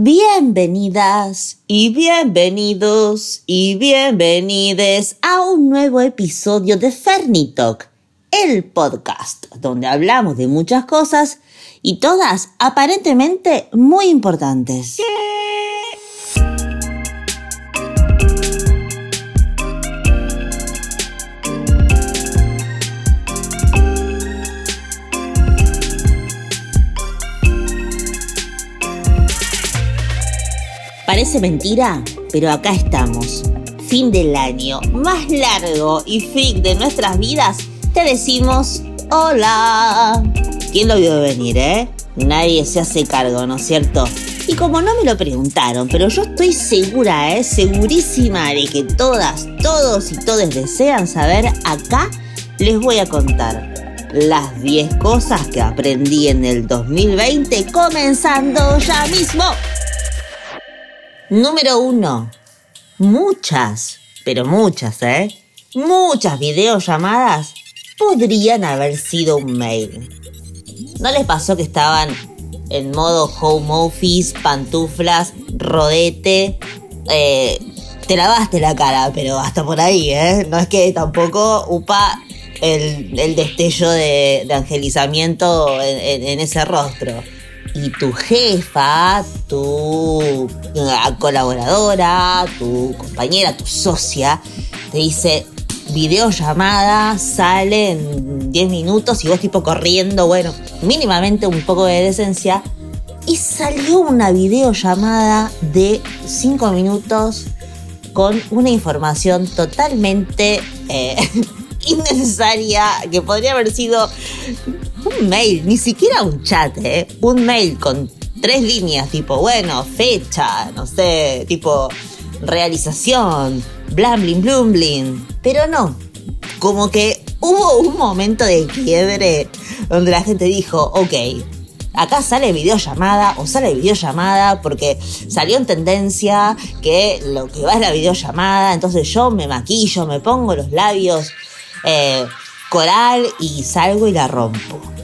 Bienvenidas y bienvenidos y bienvenides a un nuevo episodio de Fernitalk, el podcast donde hablamos de muchas cosas y todas aparentemente muy importantes. Parece mentira, pero acá estamos. Fin del año más largo y freak de nuestras vidas, te decimos hola. ¿Quién lo vio venir, eh? Nadie se hace cargo, ¿no es cierto? Y como no me lo preguntaron, pero yo estoy segura, ¿eh? Segurísima de que todas, todos y todes desean saber, acá les voy a contar las 10 cosas que aprendí en el 2020 comenzando ya mismo. Número uno. Muchas, pero muchas, ¿eh? Muchas videollamadas podrían haber sido un mail. ¿No les pasó que estaban en modo home office, pantuflas, rodete? Eh, te lavaste la cara, pero hasta por ahí, ¿eh? No es que tampoco, upa, el, destello de, angelizamiento en ese rostro y tu jefa, tu colaboradora, tu compañera, tu socia, te dice videollamada, sale en 10 minutos y vos tipo corriendo, bueno, mínimamente un poco de decencia. Y salió una videollamada de 5 minutos con una información totalmente eh, innecesaria que podría haber sido un mail, ni siquiera un chat, ¿eh? Un mail con tres líneas, tipo, bueno, fecha, no sé, tipo, realización, blam, blim, blum, blim. Pero no, como que hubo un momento de quiebre donde la gente dijo, ok, acá sale videollamada o sale videollamada porque salió en tendencia que lo que va es la videollamada, entonces yo me maquillo, me pongo los labios eh, coral y salgo y la rompo.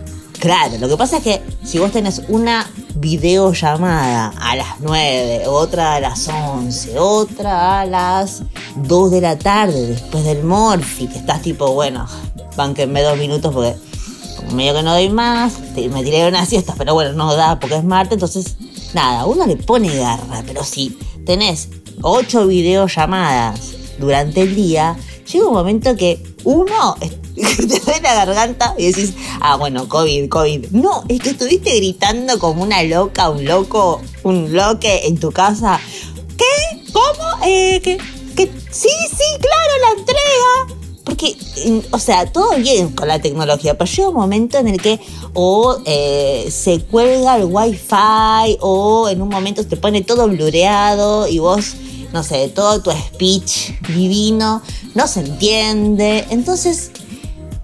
Claro, lo que pasa es que si vos tenés una videollamada a las 9, otra a las 11, otra a las 2 de la tarde, después del morfi, que estás tipo, bueno, banquenme dos minutos porque como medio que no doy más, me tiré una siesta, pero bueno, no da porque es martes, entonces nada, uno le pone garra, pero si tenés 8 videollamadas durante el día, llega un momento que uno te duele la garganta y decís, ah, bueno, COVID, COVID. No, es que estuviste gritando como una loca, un loco, un loque en tu casa. ¿Qué? ¿Cómo? Eh. ¿Qué? Sí, sí, claro, la entrega. Porque, o sea, todo bien con la tecnología, pero llega un momento en el que o eh, se cuelga el wifi o en un momento te pone todo blureado y vos, no sé, todo tu speech divino no se entiende. Entonces,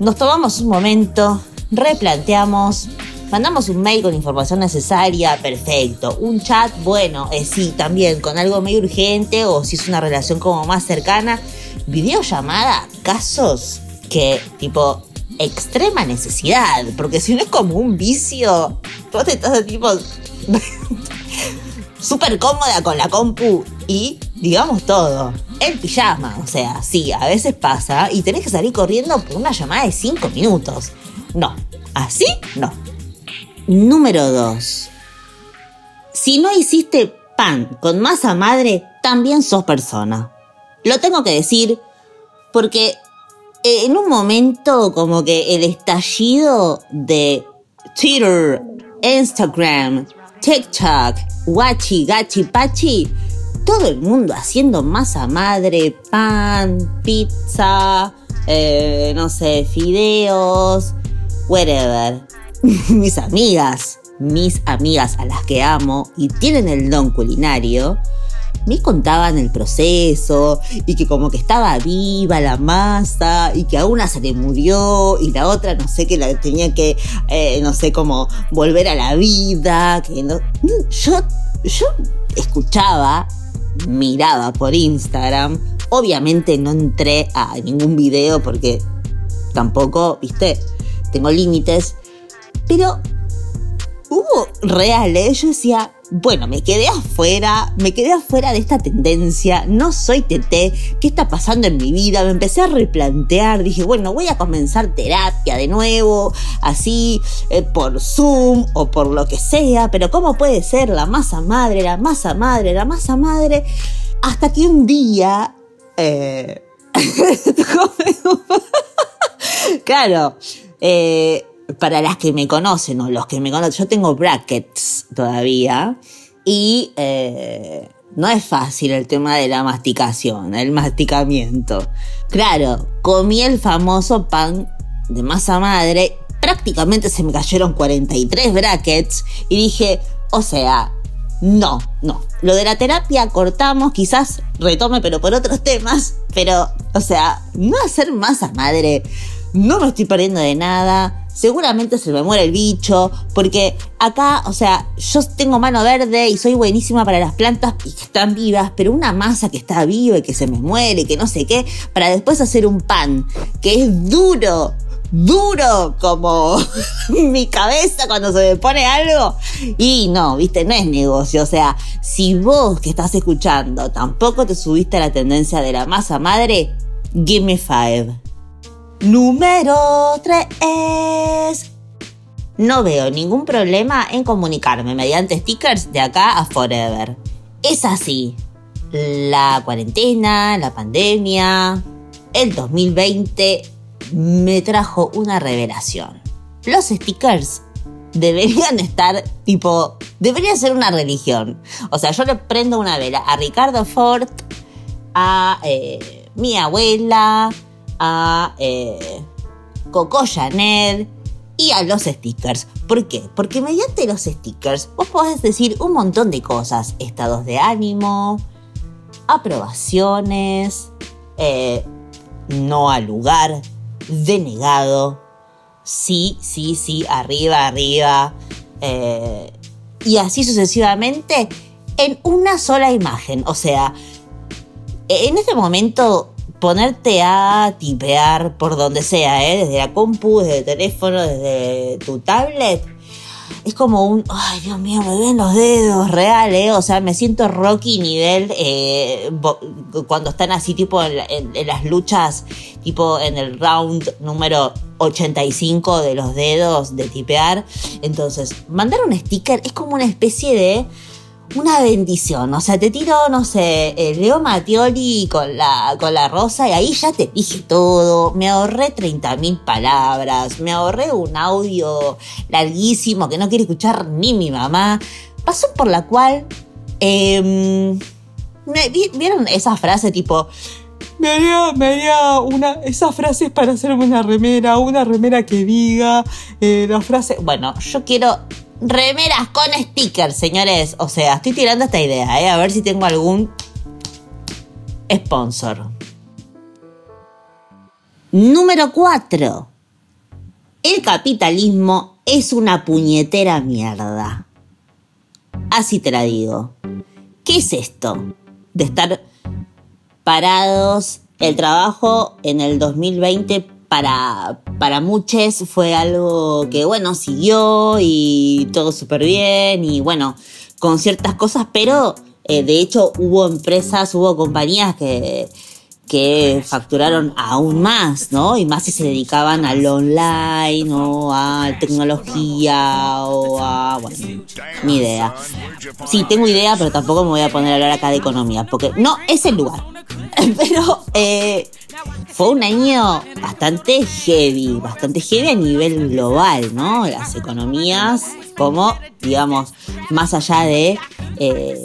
nos tomamos un momento, replanteamos, mandamos un mail con información necesaria, perfecto. Un chat, bueno, eh, sí, también con algo medio urgente o si es una relación como más cercana. Videollamada, casos que tipo extrema necesidad, porque si no es como un vicio, vos estás tipo súper cómoda con la compu y digamos todo en pijama. O sea, sí, a veces pasa y tenés que salir corriendo por una llamada de 5 minutos. No, así no. Número 2. Si no hiciste pan con masa madre, también sos persona. Lo tengo que decir porque en un momento como que el estallido de Twitter, Instagram, TikTok, Wachi, Gachi, Pachi todo el mundo haciendo masa madre, pan, pizza, eh, no sé, fideos, whatever. mis amigas, mis amigas a las que amo y tienen el don culinario, me contaban el proceso y que como que estaba viva la masa y que a una se le murió y la otra no sé que la tenía que, eh, no sé, cómo volver a la vida. Que no, yo, yo escuchaba miraba por Instagram. Obviamente no entré a ningún video porque tampoco, viste, tengo límites. Pero hubo reales, yo decía, bueno, me quedé afuera, me quedé afuera de esta tendencia, no soy teté, ¿qué está pasando en mi vida? Me empecé a replantear, dije, bueno, voy a comenzar terapia de nuevo, así, eh, por Zoom o por lo que sea, pero ¿cómo puede ser la masa madre, la masa madre, la masa madre? Hasta que un día... Eh, claro, eh, para las que me conocen o los que me conocen, yo tengo brackets todavía y eh, no es fácil el tema de la masticación, el masticamiento. Claro, comí el famoso pan de masa madre, prácticamente se me cayeron 43 brackets y dije, o sea, no, no. Lo de la terapia cortamos, quizás retome, pero por otros temas. Pero, o sea, no hacer masa madre. No me estoy perdiendo de nada seguramente se me muere el bicho, porque acá, o sea, yo tengo mano verde y soy buenísima para las plantas que están vivas, pero una masa que está viva y que se me muere, que no sé qué, para después hacer un pan que es duro, duro como mi cabeza cuando se me pone algo. Y no, viste, no es negocio. O sea, si vos que estás escuchando tampoco te subiste a la tendencia de la masa madre, give me five. Número 3. No veo ningún problema en comunicarme mediante stickers de acá a forever. Es así. La cuarentena, la pandemia, el 2020 me trajo una revelación. Los stickers deberían estar tipo, debería ser una religión. O sea, yo le prendo una vela a Ricardo Ford, a eh, mi abuela, a eh, Coco Chanel y a los stickers. ¿Por qué? Porque mediante los stickers vos podés decir un montón de cosas. Estados de ánimo, aprobaciones, eh, no al lugar, denegado, sí, sí, sí, arriba, arriba. Eh, y así sucesivamente en una sola imagen. O sea, en este momento ponerte a tipear por donde sea, ¿eh? desde la compu, desde el teléfono, desde tu tablet, es como un, ay Dios mío, me ven los dedos, real, ¿eh? O sea, me siento Rocky nivel eh, cuando están así tipo en, en, las luchas, tipo en el round número 85 de los dedos de tipear. Entonces, mandar un sticker es como una especie de una bendición. O sea, te tiro, no sé, Leo Mattioli con la, con la rosa y ahí ya te dije todo. Me ahorré 30.000 palabras, me ahorré un audio larguísimo que no quiere escuchar ni mi mamá. Pasó por la cual... Eh, ¿Vieron esa frase tipo... Me haría, me haría una, esas frases para hacerme una remera, una remera que diga eh, la frase. Bueno, yo quiero remeras con stickers, señores. O sea, estoy tirando esta idea, ¿eh? A ver si tengo algún sponsor. Número 4. El capitalismo es una puñetera mierda. Así te la digo. ¿Qué es esto? De estar parados el trabajo en el 2020 para, para muchos fue algo que, bueno, siguió y todo súper bien y, bueno, con ciertas cosas, pero eh, de hecho hubo empresas, hubo compañías que, que facturaron aún más, ¿no? Y más si se dedicaban al online o a tecnología o a, bueno, ni idea. Sí, tengo idea, pero tampoco me voy a poner a hablar acá de economía, porque no es el lugar. Pero eh, fue un año bastante heavy, bastante heavy a nivel global, ¿no? Las economías, como, digamos, más allá de eh,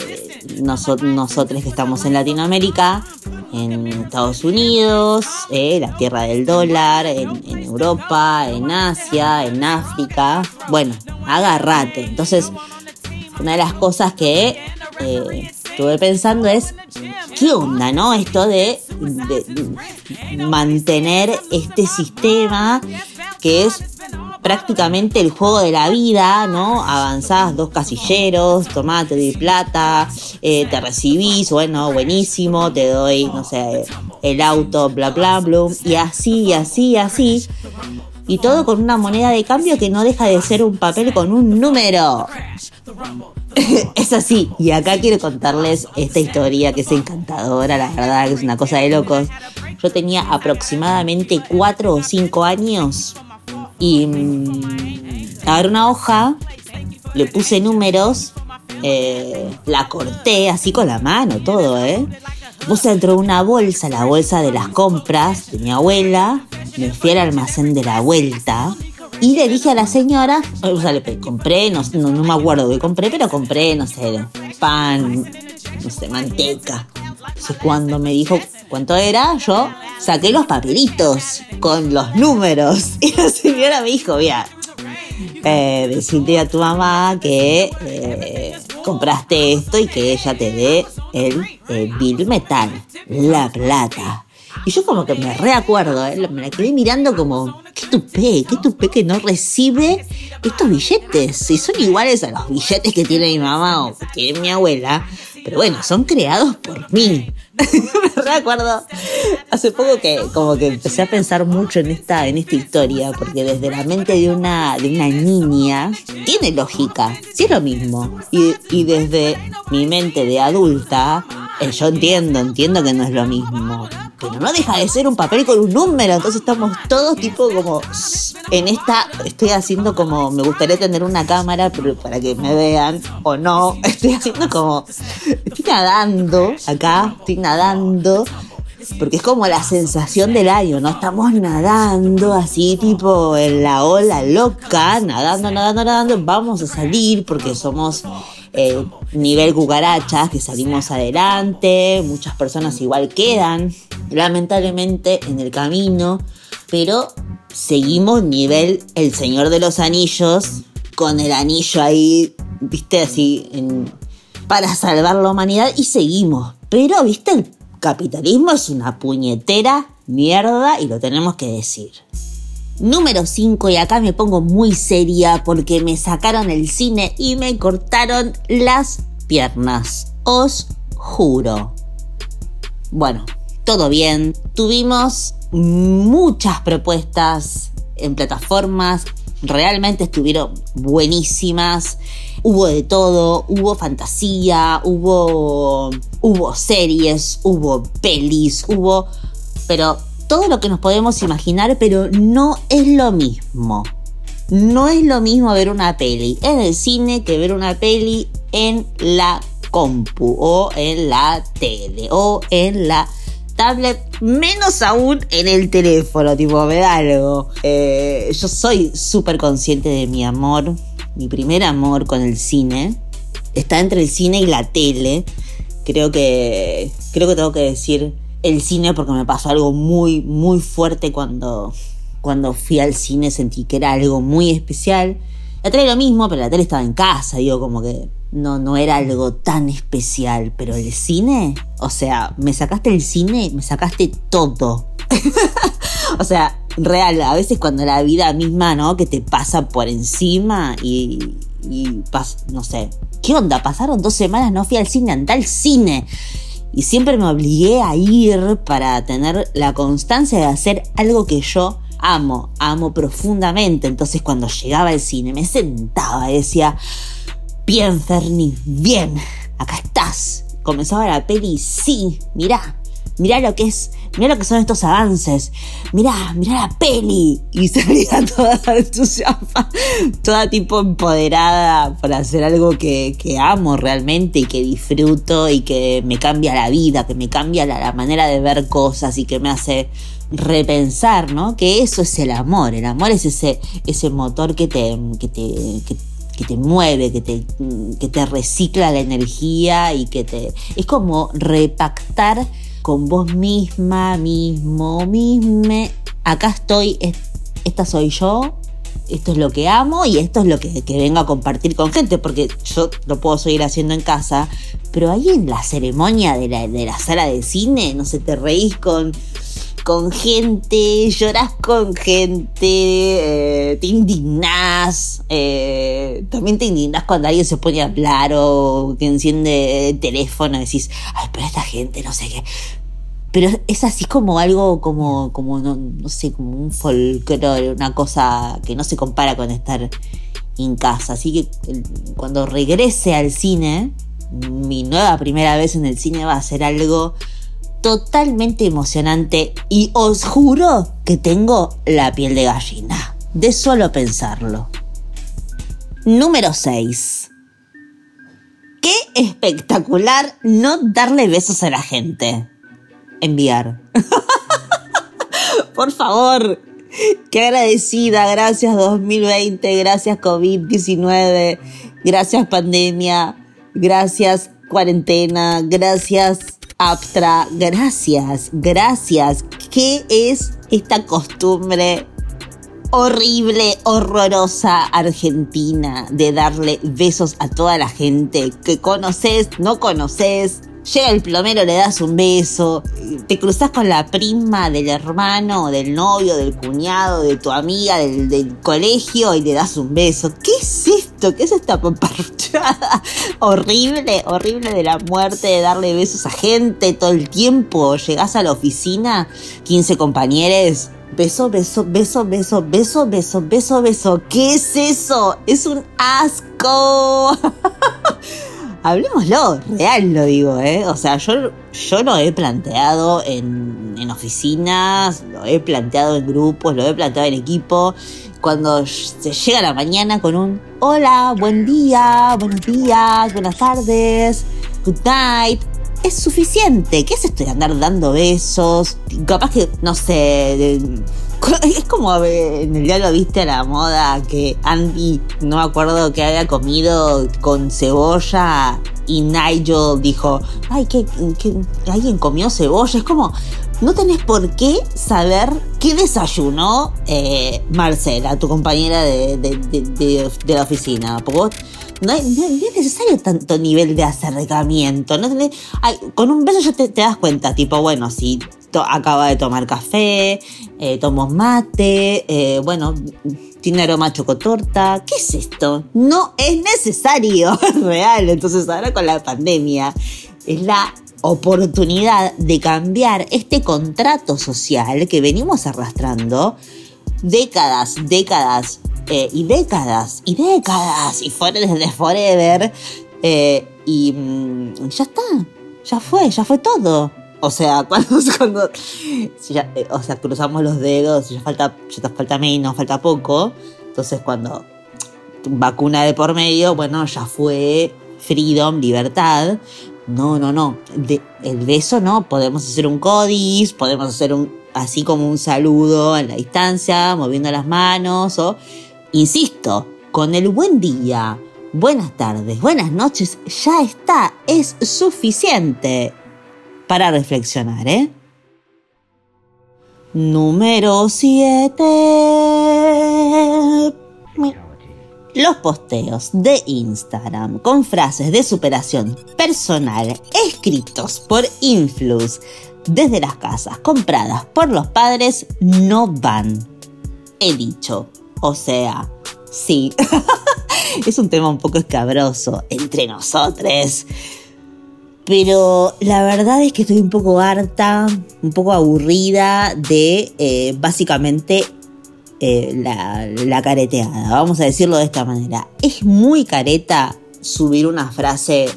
nosotros que estamos en Latinoamérica, en Estados Unidos, eh, la tierra del dólar, en, Europa, en Asia, en África. Bueno, agárrate. Entonces, una de las cosas que eh, estuve pensando es, ¿qué onda, no? Esto de, mantener este sistema que es prácticamente el juego de la vida, ¿no? Avanzás dos casilleros, tomate de plata, eh, te recibís, bueno, buenísimo, te doy, no sé, el auto, bla, bla, bla, y así, así, así. Y todo con una moneda de cambio que no deja de ser un papel con un número. es así. Y acá quiero contarles esta historia que es encantadora, la verdad, que es una cosa de locos. Yo tenía aproximadamente cuatro o cinco años y mm, agarré una hoja, le puse números, eh, la corté así con la mano, todo, ¿eh? Puse dentro de una bolsa, la bolsa de las compras de mi abuela, me fui al almacén de la vuelta y le dije a la señora, o sea, le compré, no, no, no me acuerdo qué compré, pero compré, no sé, pan, no sé, manteca. Entonces cuando me dijo cuánto era, yo saqué los papelitos con los números. Y la señora me dijo, mira, eh, a tu mamá que eh, compraste esto y que ella te dé el, bill metal, la plata. Y yo como que me reacuerdo, ¿eh? me la quedé mirando como, qué tupé, qué tupé que no recibe estos billetes. Si son iguales a los billetes que tiene mi mamá o que tiene mi abuela, pero bueno, son creados por mí. me recuerdo hace poco que como que empecé a pensar mucho en esta, en esta historia, porque desde la mente de una, de una niña tiene lógica, sí es lo mismo. Y, y desde mi mente de adulta, eh, yo entiendo, entiendo que no es lo mismo. Pero no deja de ser un papel con un número, entonces estamos todos tipo como en esta, estoy haciendo como, me gustaría tener una cámara para que me vean o no, estoy haciendo como, estoy nadando acá, estoy nadando porque es como la sensación del año, ¿no? Estamos nadando así, tipo en la ola loca, nadando, nadando, nadando, vamos a salir porque somos eh, nivel cucarachas, que salimos adelante, muchas personas igual quedan, lamentablemente, en el camino, pero seguimos nivel El Señor de los Anillos, con el anillo ahí, viste, así, para salvar la humanidad y seguimos. Pero, viste, el capitalismo es una puñetera mierda y lo tenemos que decir. Número 5, y acá me pongo muy seria porque me sacaron el cine y me cortaron las piernas. Os juro. Bueno, todo bien. Tuvimos muchas propuestas en plataformas. Realmente estuvieron buenísimas. Hubo de todo, hubo fantasía, hubo hubo series, hubo pelis, hubo pero todo lo que nos podemos imaginar, pero no es lo mismo. No es lo mismo ver una peli en el cine que ver una peli en la compu o en la tele o en la tablet, menos aún en el teléfono, tipo, me da algo. Eh, yo soy súper consciente de mi amor, mi primer amor con el cine. Está entre el cine y la tele. Creo que, creo que tengo que decir el cine porque me pasó algo muy, muy fuerte cuando, cuando fui al cine, sentí que era algo muy especial. La tele lo mismo, pero la tele estaba en casa, digo, como que no, no era algo tan especial, pero el cine, o sea, me sacaste el cine, me sacaste todo. o sea, real, a veces cuando la vida misma, ¿no? Que te pasa por encima y, y no sé, ¿qué onda? Pasaron dos semanas, no fui al cine, anda al cine y siempre me obligué a ir para tener la constancia de hacer algo que yo amo, amo profundamente. Entonces cuando llegaba al cine me sentaba y decía, bien Ferni, bien, acá estás. Comenzaba la peli, sí, mirá, mirá lo que es, mirá lo que son estos avances, mirá, mirá la peli. Y salía toda entusiasma, toda tipo empoderada por hacer algo que, amo realmente y que disfruto y que me cambia la vida, que me cambia la, manera de ver cosas y que me hace repensar, ¿no? Que eso es el amor, el amor es ese, ese motor que te, que te, te mueve, que te, que te recicla la energía y que te... Es como repactar con vos misma, mismo, misme. Acá estoy, esta soy yo, esto es lo que amo y esto es lo que, vengo a compartir con gente, porque yo lo puedo seguir haciendo en casa, pero ahí en la ceremonia de la, de la sala de cine, no sé, te reís con, con gente, llorás con gente, eh, te indignás, eh, también te indignás cuando alguien se pone a hablar o que enciende el teléfono y decís, ay, pero esta gente, no sé qué pero es así como algo como, como no, sé, como un folclore, una cosa que no se compara con estar en casa. Así que cuando regrese al cine, mi nueva primera vez en el cine va a ser algo totalmente emocionante y os juro que tengo la piel de gallina, de solo pensarlo. Número 6. Qué espectacular no darle besos a la gente. Enviar. Por favor, qué agradecida. Gracias 2020, gracias COVID-19, gracias pandemia, gracias cuarentena, gracias Aptra, gracias, gracias. ¿Qué es esta costumbre horrible, horrorosa argentina de darle besos a toda la gente que conoces, no conoces? Llega el plomero, le das un beso, te cruzas con la prima del hermano, del novio, del cuñado, de tu amiga, del, colegio y le das un beso. ¿Qué es esto? ¿Qué es esta paparruchada horrible, horrible de la muerte, de darle besos a gente todo el tiempo? Llegás a la oficina, 15 compañeros, beso, beso, beso, beso, beso, beso, beso, beso. ¿Qué es eso? Es un asco. hablemoslo, real lo digo, ¿eh? O sea, yo, yo lo he planteado en, en oficinas, lo he planteado en grupos, lo he planteado en equipo. Cuando se llega la mañana con un hola, buen día, buenos días, buenas tardes, good night, es suficiente. ¿Qué es esto de andar dando besos? Capaz que, no sé, es como en el día lo viste a la moda que Andy, no me acuerdo que había comido con cebolla y Nigel dijo, ay, que, alguien comió cebolla. Es como, no tenés por qué saber qué desayunó eh, Marcela, tu compañera de, la oficina. Porque no, es necesario tanto nivel de acercamiento. ¿no? con un beso ya te, das cuenta, tipo, bueno, si acaba de tomar café, eh, mate, eh, bueno, tiene aroma a chocotorta. ¿Qué es esto? No es necesario, es real. Entonces ahora con la pandemia es la oportunidad de cambiar este contrato social que venimos arrastrando décadas, décadas eh, y décadas y décadas y forever desde forever y mm, ya está, ya fue, ya fue todo. O sea, cuando, cuando eh, o sea, cruzamos los dedos, ya falta, ya falta menos, falta poco. Entonces cuando vacuna de por medio, bueno, ya fue freedom, libertad. No, no, no. el beso no. Podemos hacer un codis, podemos hacer un así como un saludo a la distancia, moviendo las manos o, insisto, con el buen día, buenas tardes, buenas noches, ya está, es suficiente para reflexionar, ¿eh? Número 7. Los posteos de Instagram con frases de superación personal escritos por influx desde las casas compradas por los padres no van. He dicho. O sea, sí. es un tema un poco escabroso entre nosotros pero la verdad es que estoy un poco harta, un poco aburrida de eh, básicamente eh, la, la, careteada, vamos a decirlo de esta manera. Es muy careta subir una frase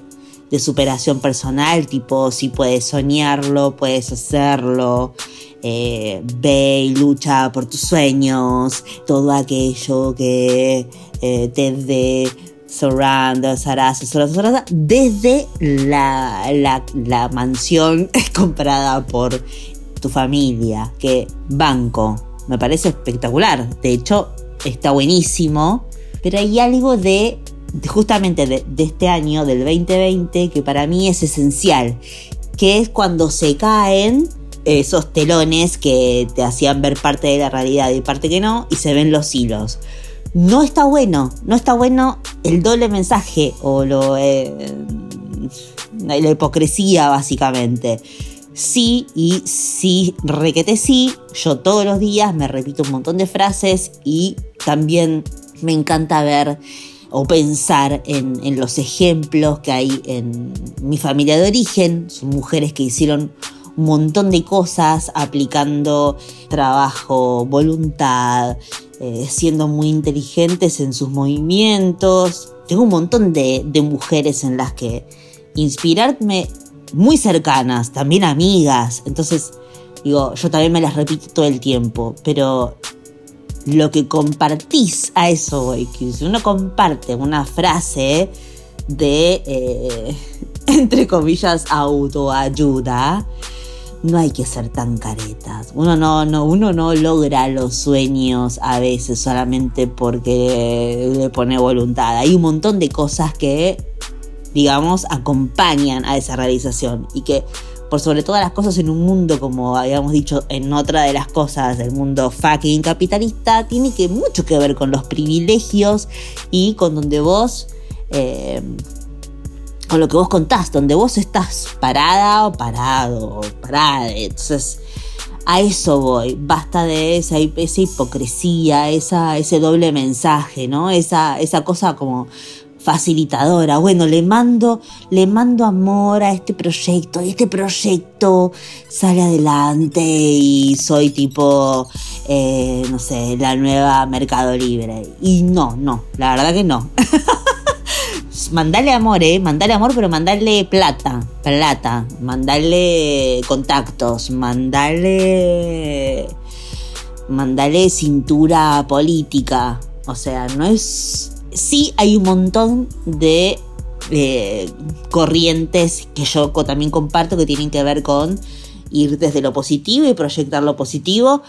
de superación personal, tipo si puedes soñarlo, puedes hacerlo, eh, ve y lucha por tus sueños, todo aquello que te dé Surrender, Sarasa, Sarasa, desde la, la, mansión comprada por tu familia, que banco, me parece espectacular, de hecho está buenísimo, pero hay algo de, justamente de, este año, del 2020, que para mí es esencial, que es cuando se caen esos telones que te hacían ver parte de la realidad y parte que no, y se ven los hilos no está bueno, no está bueno el doble mensaje o lo, eh, la hipocresía básicamente. Sí y sí, requete sí, yo todos los días me repito un montón de frases y también me encanta ver o pensar en, los ejemplos que hay en mi familia de origen, son mujeres que hicieron un montón de cosas aplicando trabajo, voluntad, eh, siendo muy inteligentes en sus movimientos. Tengo un montón de, de mujeres en las que inspirarme muy cercanas, también amigas. Entonces, digo, yo también me las repito todo el tiempo, pero lo que compartís a eso voy, que si uno comparte una frase de, eh, entre comillas, autoayuda, no hay que ser tan caretas. Uno no, no, uno no logra los sueños a veces solamente porque le pone voluntad. Hay un montón de cosas que, digamos, acompañan a esa realización y que por sobre todas las cosas en un mundo, como habíamos dicho en otra de las cosas del mundo fucking capitalista, tiene que mucho que ver con los privilegios y con donde vos, eh, con lo que vos contás, donde vos estás parada o parado o parada. Entonces, a eso voy. Basta de esa, esa hipocresía, esa, ese doble mensaje, ¿no? Esa, esa cosa como facilitadora. Bueno, le mando, le mando amor a este proyecto y este proyecto sale adelante y soy tipo, eh, no sé, la nueva Mercado Libre. Y no, no, la verdad que no. mandale amor, eh, mandale amor, pero mandale plata, plata, mandale contactos, mandale, mandale cintura política. O sea, no es sí hay un montón de eh, corrientes que yo también comparto que tienen que ver con ir desde lo positivo y proyectar lo positivo,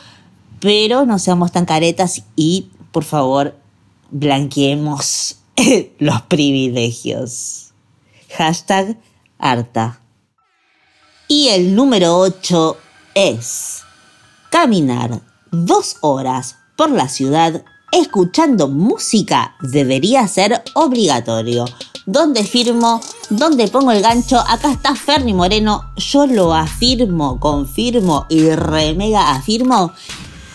pero no seamos tan caretas y por favor blanqueemos los privilegios. Hashtag harta. Y el número 8 es caminar dos horas por la ciudad escuchando música debería ser obligatorio. ¿Dónde firmo? ¿Dónde pongo el gancho? Acá está Ferni Moreno. Yo lo afirmo, confirmo y remega afirmo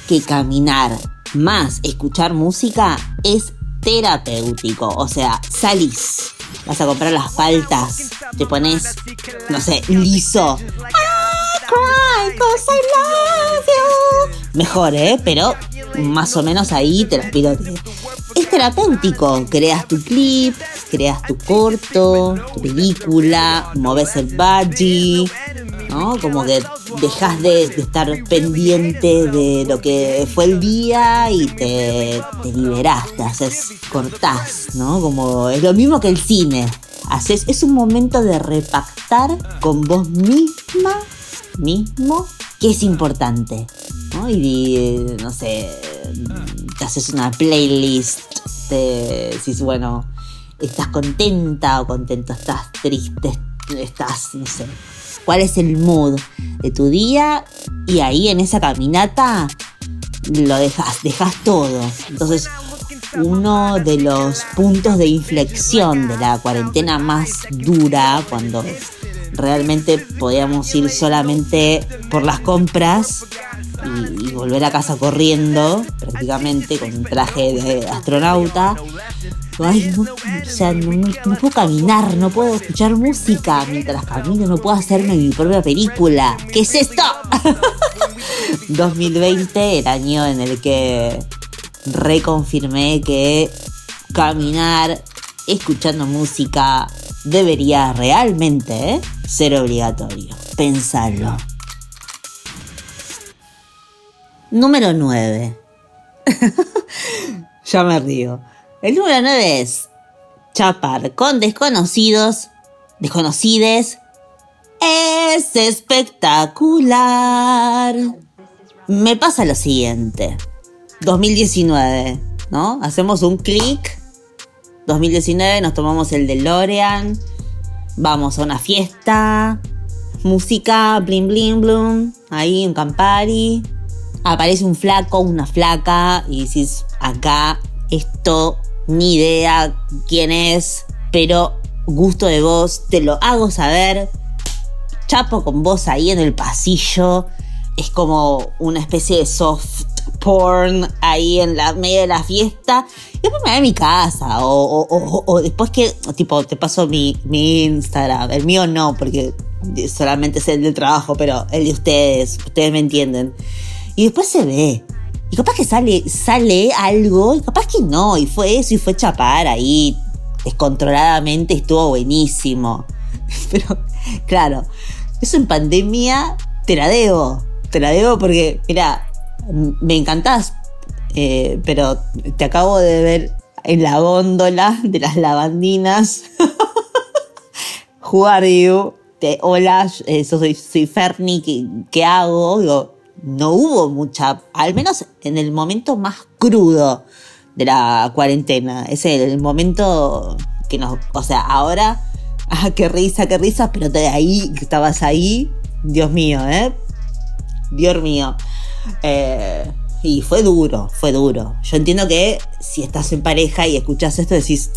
que caminar más escuchar música es terapéutico. O sea, salís, vas a comprar las faltas, te pones, no sé, liso. Mejor, ¿eh? Pero más o menos ahí te lo pido. Es terapéutico. Creas tu clip, creas tu corto, tu película, moves el budgie, ¿no? Como que dejas de, estar pendiente de lo que fue el día y te, te liberás, te haces, cortás, ¿no? Como es lo mismo que el cine. Haces, es un momento de repactar con vos misma, mismo, que es importante. Y, no sé, te haces una playlist, te decís, bueno, estás contenta o contento, estás triste, estás, no sé, cuál es el mood de tu día y ahí en esa caminata lo dejas, dejas todo. Entonces, uno de los puntos de inflexión de la cuarentena más dura, cuando realmente podíamos ir solamente por las compras y, volver a casa corriendo, prácticamente con un traje de astronauta. Ay, no, puedo caminar, no puedo escuchar música mientras camino, no puedo hacerme mi propia película. ¿Qué es esto? 2020, el año en el que reconfirmé que caminar escuchando música debería realmente ¿eh? ser obligatorio. Pensarlo. Número 9. ya me río. El número 9 es chapar con desconocidos, desconocides. Es espectacular. Me pasa lo siguiente. 2019, ¿no? Hacemos un clic. 2019 nos tomamos el de Lorean. Vamos a una fiesta. Música, bling bling bloom. Ahí un Campari aparece un flaco, una flaca y dices, acá esto, ni idea quién es, pero gusto de voz, te lo hago saber, chapo con vos ahí en el pasillo, es como una especie de soft porn ahí en la medio de la fiesta. Y después me voy a mi casa. O, después que, tipo, te paso mi, mi, Instagram. El mío no, porque solamente es el del trabajo, pero el de ustedes. Ustedes me entienden. Y después se ve. Y capaz que sale, sale algo, y capaz que no, y fue eso, y fue chapar ahí descontroladamente, estuvo buenísimo. Pero, claro, eso en pandemia te la debo, te la debo porque, mira, me encantás, eh, pero te acabo de ver en la góndola de las lavandinas. Are you? Hola, eh, soy, soy Ferni, ¿qué, hago? Digo, no hubo mucha, al menos en el momento más crudo de la cuarentena. Es el momento que nos, o sea, ahora, ah, qué risa, qué risa, pero de ahí, estabas ahí, Dios mío, ¿eh? Dios mío. Eh, y fue duro, fue duro. Yo entiendo que si estás en pareja y escuchas esto decís,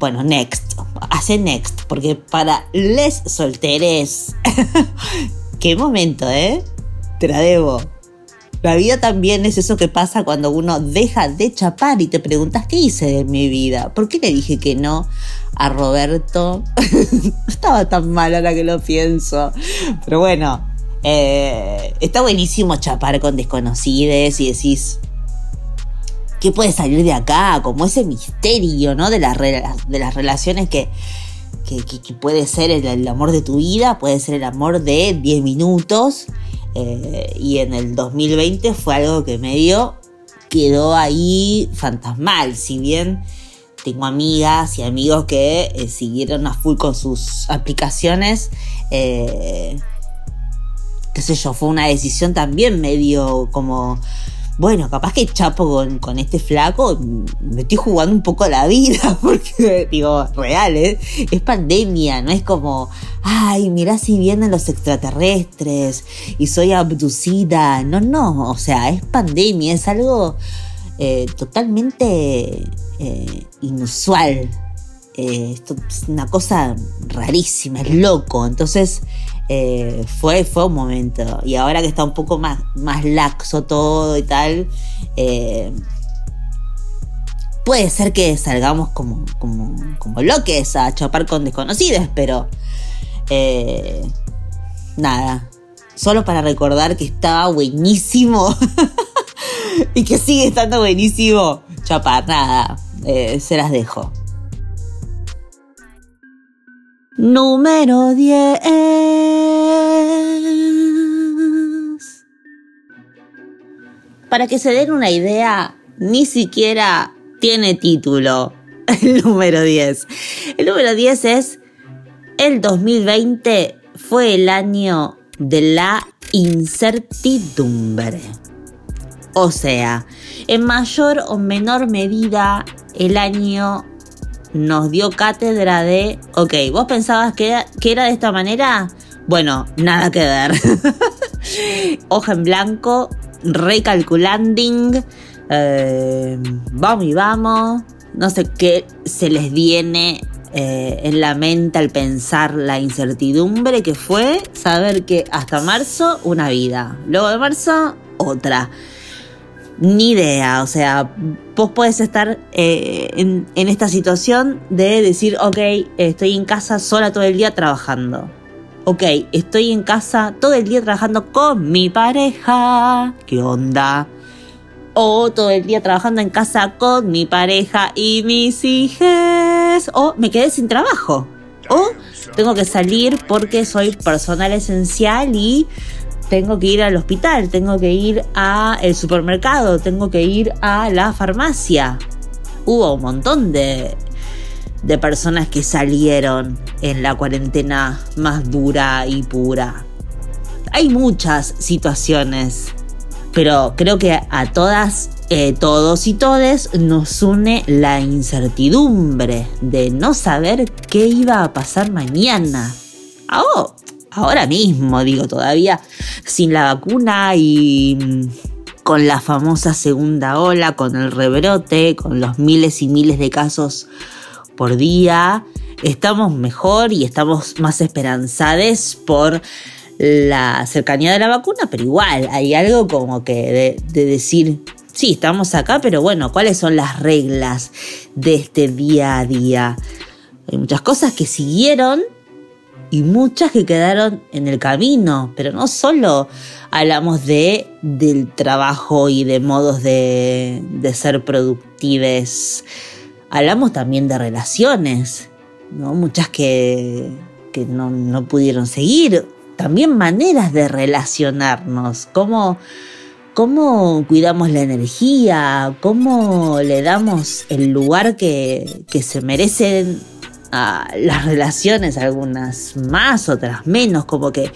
bueno, next, hace next, porque para les solteres, qué momento, ¿eh? Te la debo. La vida también es eso que pasa cuando uno deja de chapar y te preguntas qué hice de mi vida. ¿Por qué le dije que no a Roberto? estaba tan mal ahora que lo pienso. Pero bueno, eh, está buenísimo chapar con desconocides y decís, ¿qué puede salir de acá? Como ese misterio, ¿no? De, las, de las relaciones que, que, puede ser el, amor de tu vida, puede ser el amor de 10 minutos. Eh, y en el 2020 fue algo que medio quedó ahí fantasmal. Si bien tengo amigas y amigos que eh, siguieron a full con sus aplicaciones, qué sé yo, fue una decisión también medio como, bueno, capaz que chapo con, con este flaco, me estoy jugando un poco la vida, porque digo, real, ¿eh? es pandemia, no es como, ay, mirá si vienen los extraterrestres y soy abducida, no, no, o sea, es pandemia, es algo eh, totalmente eh, inusual. esto es una cosa rarísima, es loco. Entonces, eh, fue, fue un momento. Y ahora que está un poco más, más laxo todo y tal, eh, puede ser que salgamos como, como, como loques a chapar con desconocidos, pero eh, nada. Solo para recordar que estaba buenísimo y que sigue estando buenísimo chapar, nada. se las dejo. Número 10. Para que se den una idea, ni siquiera tiene título el número 10. El número 10 es el 2020 fue el año de la incertidumbre. O sea, en mayor o menor medida, el año nos dio cátedra de, ok, vos pensabas que era, de esta manera, bueno, nada que ver. Hoja en blanco, recalculanding, eh, vamos y vamos, no sé qué se les viene eh, en la mente al pensar la incertidumbre que fue saber que hasta marzo una vida, luego de marzo otra ni idea. O sea, vos puedes estar eh, en, esta situación de decir, ok, estoy en casa sola todo el día trabajando. Ok, estoy en casa todo el día trabajando con mi pareja. ¿Qué onda? O todo el día trabajando en casa con mi pareja y mis hijos. O me quedé sin trabajo. O tengo que salir porque soy personal esencial y tengo que ir al hospital, tengo que ir al supermercado, tengo que ir a la farmacia. Hubo un montón de, de personas que salieron en la cuarentena más dura y pura. Hay muchas situaciones, pero creo que a todas, eh, todos y todes nos une la incertidumbre de no saber qué iba a pasar mañana. Oh, ahora mismo, digo, todavía sin la vacuna y mm, con la famosa segunda ola, con el rebrote, con los miles y miles de casos por día, estamos mejor y estamos más esperanzados por la cercanía de la vacuna, pero igual hay algo como que de, decir, sí, estamos acá, pero bueno, ¿cuáles son las reglas de este día a día? Hay muchas cosas que siguieron y muchas que quedaron en el camino, pero no solo hablamos de del trabajo y de modos de, de ser productives, hablamos también de relaciones, ¿no? muchas que, que no, no pudieron seguir, también maneras de relacionarnos, cómo, cómo cuidamos la energía, cómo le damos el lugar que, que se merecen las relaciones, algunas más, otras menos, como que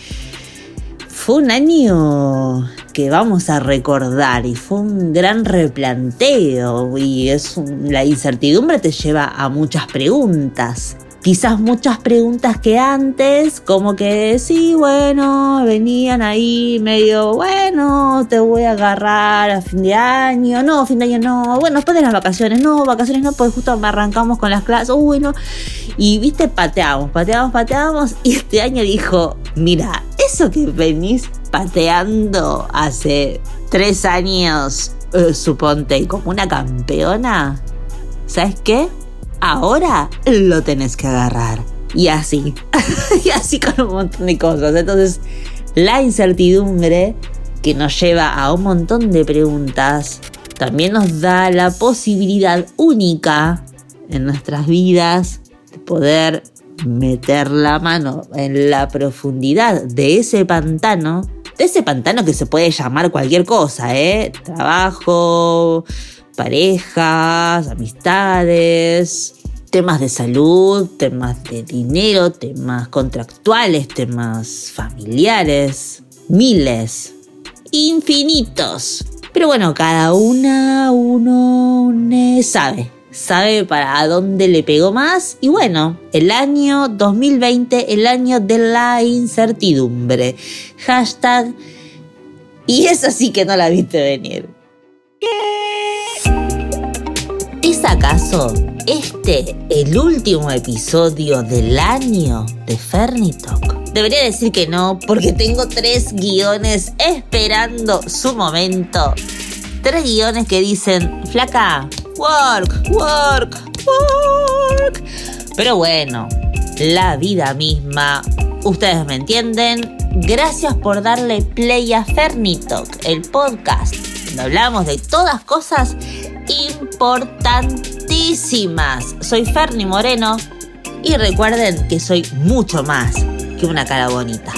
fue un año que vamos a recordar y fue un gran replanteo y es la incertidumbre te lleva a muchas preguntas quizás muchas preguntas que antes, como que sí, bueno, venían ahí medio, bueno, te voy a agarrar a fin de año, no, fin de año no, bueno, después de las vacaciones, no, vacaciones no, pues justo arrancamos con las clases, uy, no, y viste, pateamos, pateamos, pateamos, y este año dijo, mira, eso que venís pateando hace tres años, eh, suponte, como una campeona, ¿sabes qué? Ahora lo tenés que agarrar. Y así, y así con un montón de cosas. Entonces, la incertidumbre que nos lleva a un montón de preguntas, también nos da la posibilidad única en nuestras vidas de poder meter la mano en la profundidad de ese pantano, de ese pantano que se puede llamar cualquier cosa, ¿eh? Trabajo, parejas, amistades, temas de salud, temas de dinero, temas contractuales, temas familiares, miles, infinitos. Pero bueno, cada una, uno sabe, sabe para dónde le pegó más. Y bueno, el año 2020, el año de la incertidumbre. Hashtag. Y eso sí que no la viste venir. ¿Es acaso este el último episodio del año de Fernitok? Debería decir que no, porque tengo tres guiones esperando su momento. Tres guiones que dicen, flaca, work, work, work. Pero bueno, la vida misma, ustedes me entienden. Gracias por darle play a Fernitok, el podcast, donde hablamos de todas cosas importantísimas. Soy Ferni Moreno y recuerden que soy mucho más que una cara bonita.